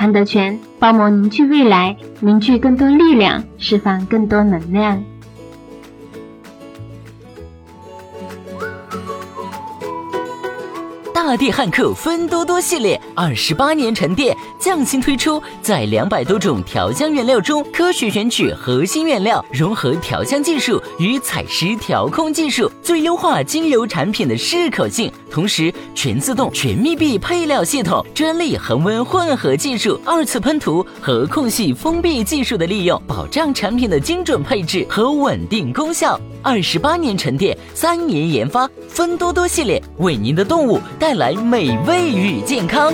韩德全包膜凝聚未来，凝聚更多力量，释放更多能量。大地汉克芬多多系列二十八年沉淀，匠心推出，在两百多种调香原料中，科学选取核心原料，融合调香技术与采湿调控技术，最优化精油产品的适口性。同时，全自动、全密闭配料系统、专利恒温混合技术、二次喷涂和空隙封闭技术的利用，保障产品的精准配置和稳定功效。二十八年沉淀，三年研发，芬多多系列为您的动物带来美味与健康。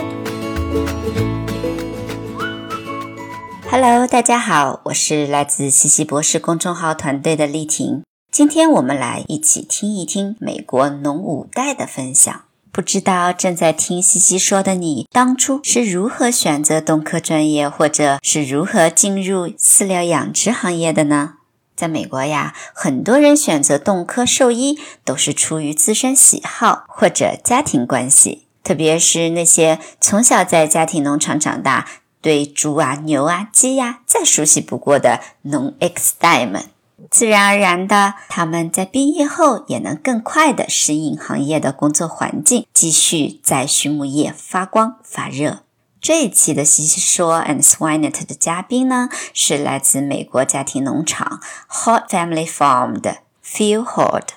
Hello，大家好，我是来自西西博士公众号团队的丽婷。今天我们来一起听一听美国农五代的分享。不知道正在听西西说的你，当初是如何选择动科专业，或者是如何进入饲料养殖行业的呢？在美国呀，很多人选择动科兽医都是出于自身喜好或者家庭关系，特别是那些从小在家庭农场长大、对猪啊、牛啊、鸡呀再熟悉不过的农 X 代们，自然而然的，他们在毕业后也能更快的适应行业的工作环境，继续在畜牧业发光发热。这一期的西西说 and Swinet 的嘉宾呢，是来自美国家庭农场 Hot Family Farm 的 Phil Hort。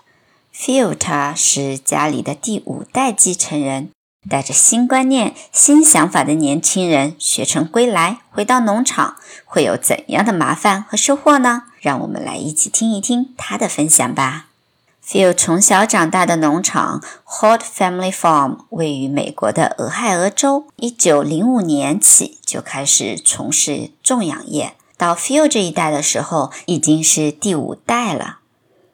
Phil 他是家里的第五代继承人，带着新观念、新想法的年轻人学成归来，回到农场会有怎样的麻烦和收获呢？让我们来一起听一听他的分享吧。Phil 从小长大的农场 Hot Family Farm 位于美国的俄亥俄州。一九零五年起就开始从事种养业，到 Phil 这一代的时候，已经是第五代了。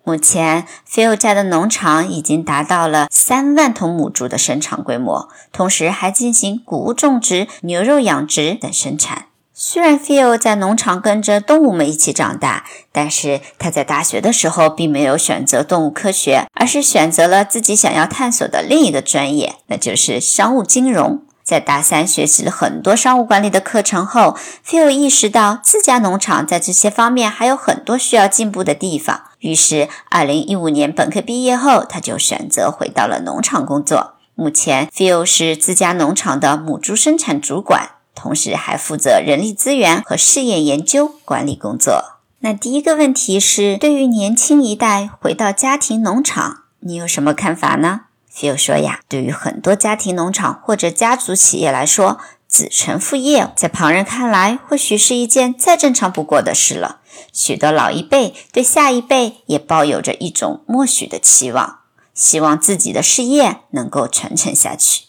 目前，Phil 家的农场已经达到了三万头母猪的生产规模，同时还进行谷物种植、牛肉养殖等生产。虽然 Phil 在农场跟着动物们一起长大，但是他在大学的时候并没有选择动物科学，而是选择了自己想要探索的另一个专业，那就是商务金融。在大三学习了很多商务管理的课程后，Phil 意识到自家农场在这些方面还有很多需要进步的地方。于是，二零一五年本科毕业后，他就选择回到了农场工作。目前，Phil 是自家农场的母猪生产主管。同时还负责人力资源和试验研究管理工作。那第一个问题是，对于年轻一代回到家庭农场，你有什么看法呢？Phil 说呀，对于很多家庭农场或者家族企业来说，子承父业在旁人看来或许是一件再正常不过的事了。许多老一辈对下一辈也抱有着一种默许的期望，希望自己的事业能够传承下去。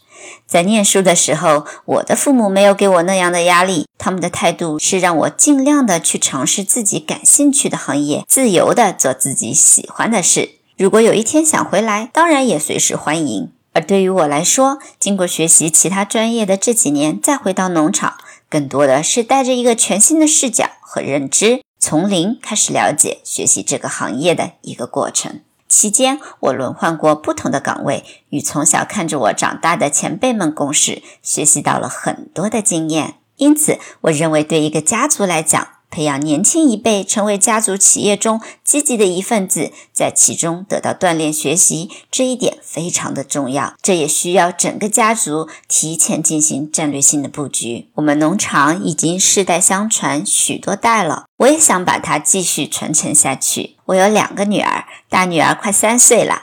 在念书的时候，我的父母没有给我那样的压力，他们的态度是让我尽量的去尝试自己感兴趣的行业，自由的做自己喜欢的事。如果有一天想回来，当然也随时欢迎。而对于我来说，经过学习其他专业的这几年，再回到农场，更多的是带着一个全新的视角和认知，从零开始了解、学习这个行业的一个过程。期间，我轮换过不同的岗位，与从小看着我长大的前辈们共事，学习到了很多的经验。因此，我认为对一个家族来讲，培养年轻一辈成为家族企业中积极的一份子，在其中得到锻炼学习，这一点非常的重要。这也需要整个家族提前进行战略性的布局。我们农场已经世代相传许多代了，我也想把它继续传承下去。我有两个女儿，大女儿快三岁了。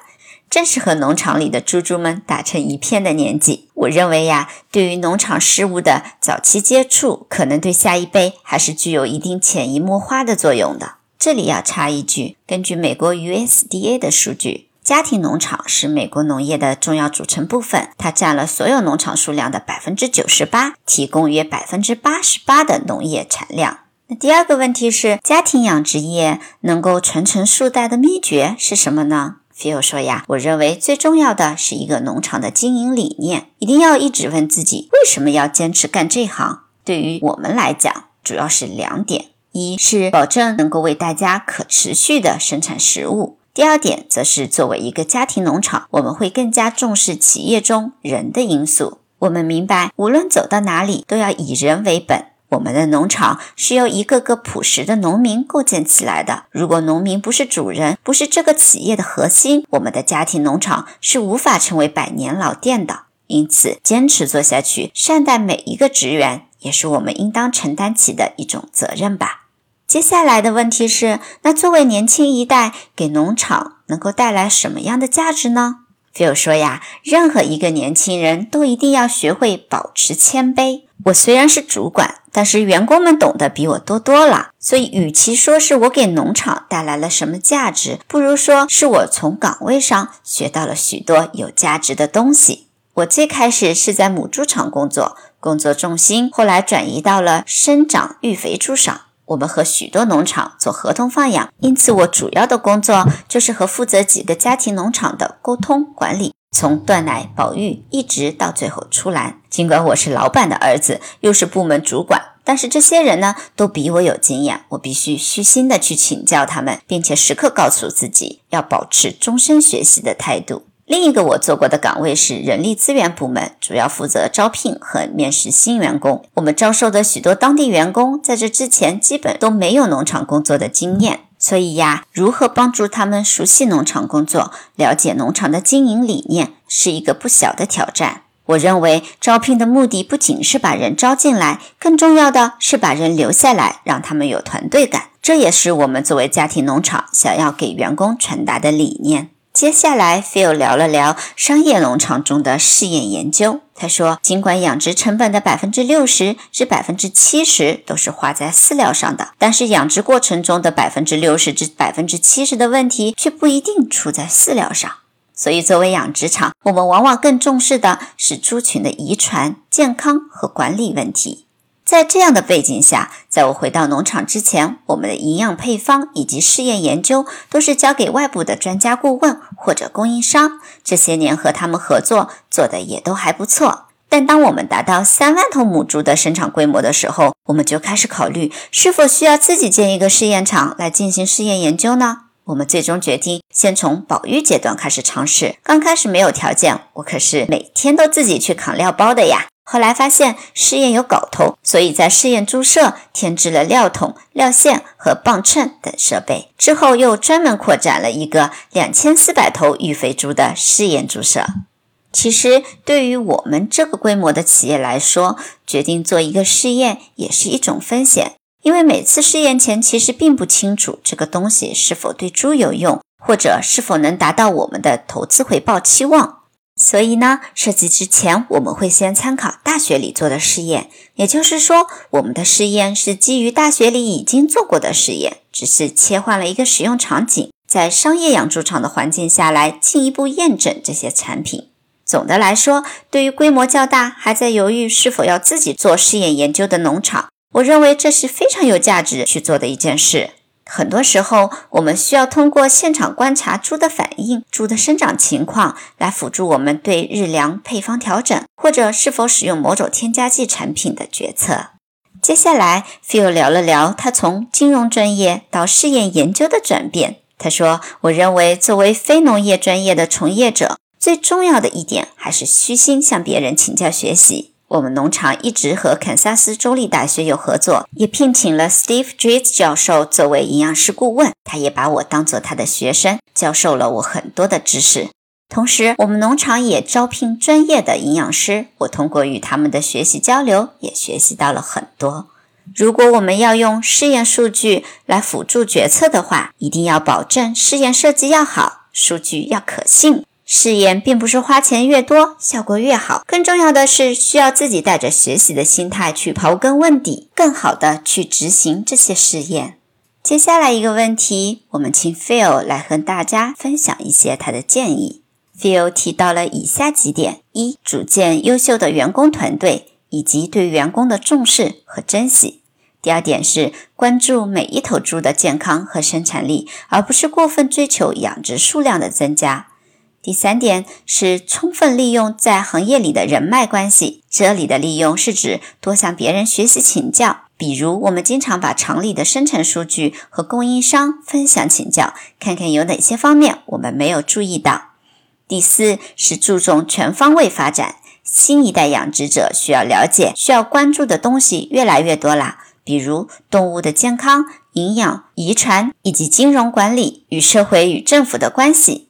正是和农场里的猪猪们打成一片的年纪，我认为呀，对于农场事务的早期接触，可能对下一辈还是具有一定潜移默化的作用的。这里要插一句，根据美国 USDA 的数据，家庭农场是美国农业的重要组成部分，它占了所有农场数量的百分之九十八，提供约百分之八十八的农业产量。那第二个问题是，家庭养殖业能够传承数代的秘诀是什么呢？Phil 说呀，我认为最重要的是一个农场的经营理念，一定要一直问自己为什么要坚持干这行。对于我们来讲，主要是两点：一是保证能够为大家可持续的生产食物；第二点，则是作为一个家庭农场，我们会更加重视企业中人的因素。我们明白，无论走到哪里，都要以人为本。我们的农场是由一个个朴实的农民构建起来的。如果农民不是主人，不是这个企业的核心，我们的家庭农场是无法成为百年老店的。因此，坚持做下去，善待每一个职员，也是我们应当承担起的一种责任吧。接下来的问题是：那作为年轻一代，给农场能够带来什么样的价值呢？菲尔说呀，任何一个年轻人都一定要学会保持谦卑。我虽然是主管，但是员工们懂得比我多多了。所以，与其说是我给农场带来了什么价值，不如说是我从岗位上学到了许多有价值的东西。我最开始是在母猪场工作，工作重心后来转移到了生长育肥猪上。我们和许多农场做合同放养，因此我主要的工作就是和负责几个家庭农场的沟通管理。从断奶、保育，一直到最后出栏。尽管我是老板的儿子，又是部门主管，但是这些人呢，都比我有经验。我必须虚心的去请教他们，并且时刻告诉自己要保持终身学习的态度。另一个我做过的岗位是人力资源部门，主要负责招聘和面试新员工。我们招收的许多当地员工，在这之前基本都没有农场工作的经验。所以呀，如何帮助他们熟悉农场工作、了解农场的经营理念，是一个不小的挑战。我认为招聘的目的不仅是把人招进来，更重要的是把人留下来，让他们有团队感。这也是我们作为家庭农场想要给员工传达的理念。接下来，Phil 聊了聊商业农场中的试验研究。他说，尽管养殖成本的百分之六十至百分之七十都是花在饲料上的，但是养殖过程中的百分之六十至百分之七十的问题却不一定出在饲料上。所以，作为养殖场，我们往往更重视的是猪群的遗传、健康和管理问题。在这样的背景下，在我回到农场之前，我们的营养配方以及试验研究都是交给外部的专家顾问或者供应商。这些年和他们合作，做的也都还不错。但当我们达到三万头母猪的生产规模的时候，我们就开始考虑是否需要自己建一个试验场来进行试验研究呢？我们最终决定先从保育阶段开始尝试。刚开始没有条件，我可是每天都自己去扛料包的呀。后来发现试验有搞头，所以在试验猪舍添置了料桶、料线和磅秤等设备。之后又专门扩展了一个两千四百头育肥猪的试验猪舍。其实对于我们这个规模的企业来说，决定做一个试验也是一种风险，因为每次试验前其实并不清楚这个东西是否对猪有用，或者是否能达到我们的投资回报期望。所以呢，设计之前我们会先参考大学里做的试验，也就是说，我们的试验是基于大学里已经做过的试验，只是切换了一个使用场景，在商业养猪场的环境下来进一步验证这些产品。总的来说，对于规模较大还在犹豫是否要自己做试验研究的农场，我认为这是非常有价值去做的一件事。很多时候，我们需要通过现场观察猪的反应、猪的生长情况，来辅助我们对日粮配方调整或者是否使用某种添加剂产品的决策。接下来，Phil 聊了聊他从金融专业到试验研究的转变。他说：“我认为，作为非农业专业的从业者，最重要的一点还是虚心向别人请教学习。”我们农场一直和堪萨斯州立大学有合作，也聘请了 Steve Dries 教授作为营养师顾问。他也把我当做他的学生，教授了我很多的知识。同时，我们农场也招聘专业的营养师，我通过与他们的学习交流，也学习到了很多。如果我们要用试验数据来辅助决策的话，一定要保证试验设计要好，数据要可信。试验并不是花钱越多效果越好，更重要的是需要自己带着学习的心态去刨根问底，更好的去执行这些试验。接下来一个问题，我们请 Phil 来和大家分享一些他的建议。Phil 提到了以下几点：一、组建优秀的员工团队，以及对员工的重视和珍惜；第二点是关注每一头猪的健康和生产力，而不是过分追求养殖数量的增加。第三点是充分利用在行业里的人脉关系。这里的利用是指多向别人学习请教，比如我们经常把厂里的生产数据和供应商分享请教，看看有哪些方面我们没有注意到。第四是注重全方位发展。新一代养殖者需要了解、需要关注的东西越来越多啦，比如动物的健康、营养、遗传以及金融管理与社会与政府的关系。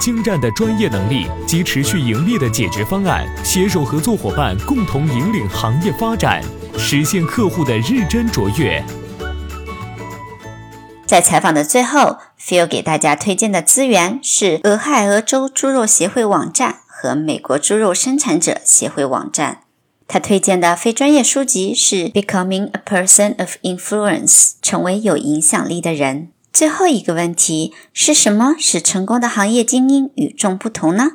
精湛的专业能力及持续盈利的解决方案，携手合作伙伴共同引领行业发展，实现客户的日臻卓越。在采访的最后，Phil 给大家推荐的资源是俄亥俄州猪肉协会网站和美国猪肉生产者协会网站。他推荐的非专业书籍是《Becoming a Person of Influence》，成为有影响力的人。最后一个问题是什么使成功的行业精英与众不同呢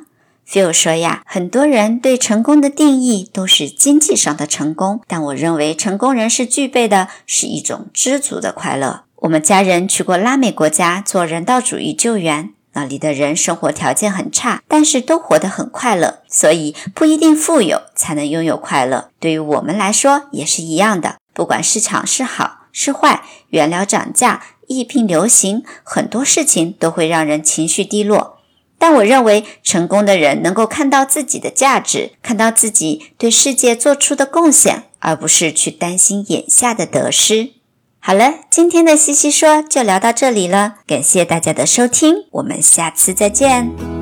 ？Phil 说呀，很多人对成功的定义都是经济上的成功，但我认为成功人士具备的是一种知足的快乐。我们家人去过拉美国家做人道主义救援，那里的人生活条件很差，但是都活得很快乐。所以不一定富有才能拥有快乐，对于我们来说也是一样的。不管市场是好是坏，原料涨价。疫病流行，很多事情都会让人情绪低落。但我认为，成功的人能够看到自己的价值，看到自己对世界做出的贡献，而不是去担心眼下的得失。好了，今天的西西说就聊到这里了，感谢大家的收听，我们下次再见。